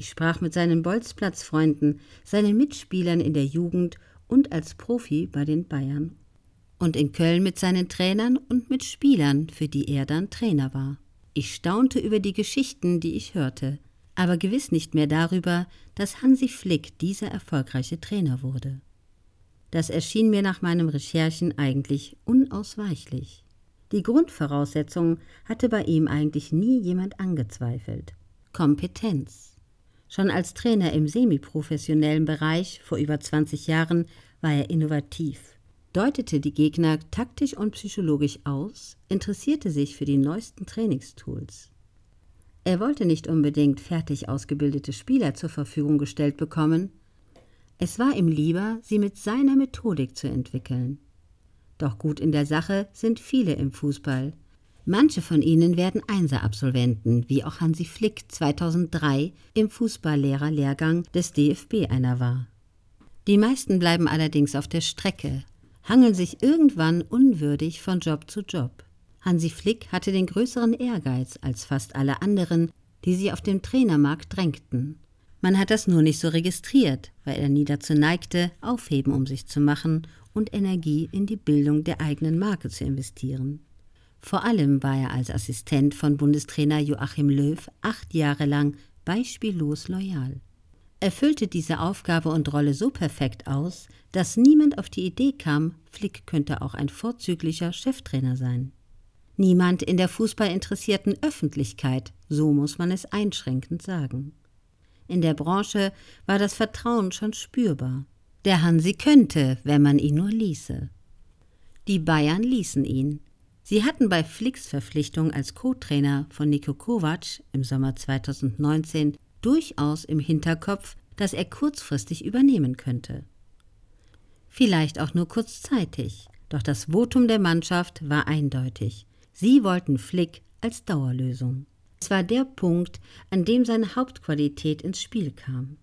Ich sprach mit seinen Bolzplatzfreunden, seinen Mitspielern in der Jugend und als Profi bei den Bayern. Und in Köln mit seinen Trainern und mit Spielern, für die er dann Trainer war. Ich staunte über die Geschichten, die ich hörte, aber gewiss nicht mehr darüber, dass Hansi Flick dieser erfolgreiche Trainer wurde. Das erschien mir nach meinem Recherchen eigentlich unausweichlich. Die Grundvoraussetzungen hatte bei ihm eigentlich nie jemand angezweifelt. Kompetenz. Schon als Trainer im semiprofessionellen Bereich vor über 20 Jahren war er innovativ, deutete die Gegner taktisch und psychologisch aus, interessierte sich für die neuesten Trainingstools. Er wollte nicht unbedingt fertig ausgebildete Spieler zur Verfügung gestellt bekommen, es war ihm lieber, sie mit seiner Methodik zu entwickeln. Doch gut in der Sache sind viele im Fußball. Manche von ihnen werden Einser-Absolventen, wie auch Hansi Flick 2003 im Fußballlehrerlehrgang des DFB einer war. Die meisten bleiben allerdings auf der Strecke, hangeln sich irgendwann unwürdig von Job zu Job. Hansi Flick hatte den größeren Ehrgeiz als fast alle anderen, die sich auf dem Trainermarkt drängten. Man hat das nur nicht so registriert, weil er nie dazu neigte, Aufheben um sich zu machen und Energie in die Bildung der eigenen Marke zu investieren. Vor allem war er als Assistent von Bundestrainer Joachim Löw acht Jahre lang beispiellos loyal. Er füllte diese Aufgabe und Rolle so perfekt aus, dass niemand auf die Idee kam, Flick könnte auch ein vorzüglicher Cheftrainer sein. Niemand in der fußballinteressierten Öffentlichkeit, so muss man es einschränkend sagen. In der Branche war das Vertrauen schon spürbar. Der Hansi könnte, wenn man ihn nur ließe. Die Bayern ließen ihn. Sie hatten bei Flicks Verpflichtung als Co-Trainer von Niko Kovac im Sommer 2019 durchaus im Hinterkopf, dass er kurzfristig übernehmen könnte. Vielleicht auch nur kurzzeitig, doch das Votum der Mannschaft war eindeutig. Sie wollten Flick als Dauerlösung. Es war der Punkt, an dem seine Hauptqualität ins Spiel kam.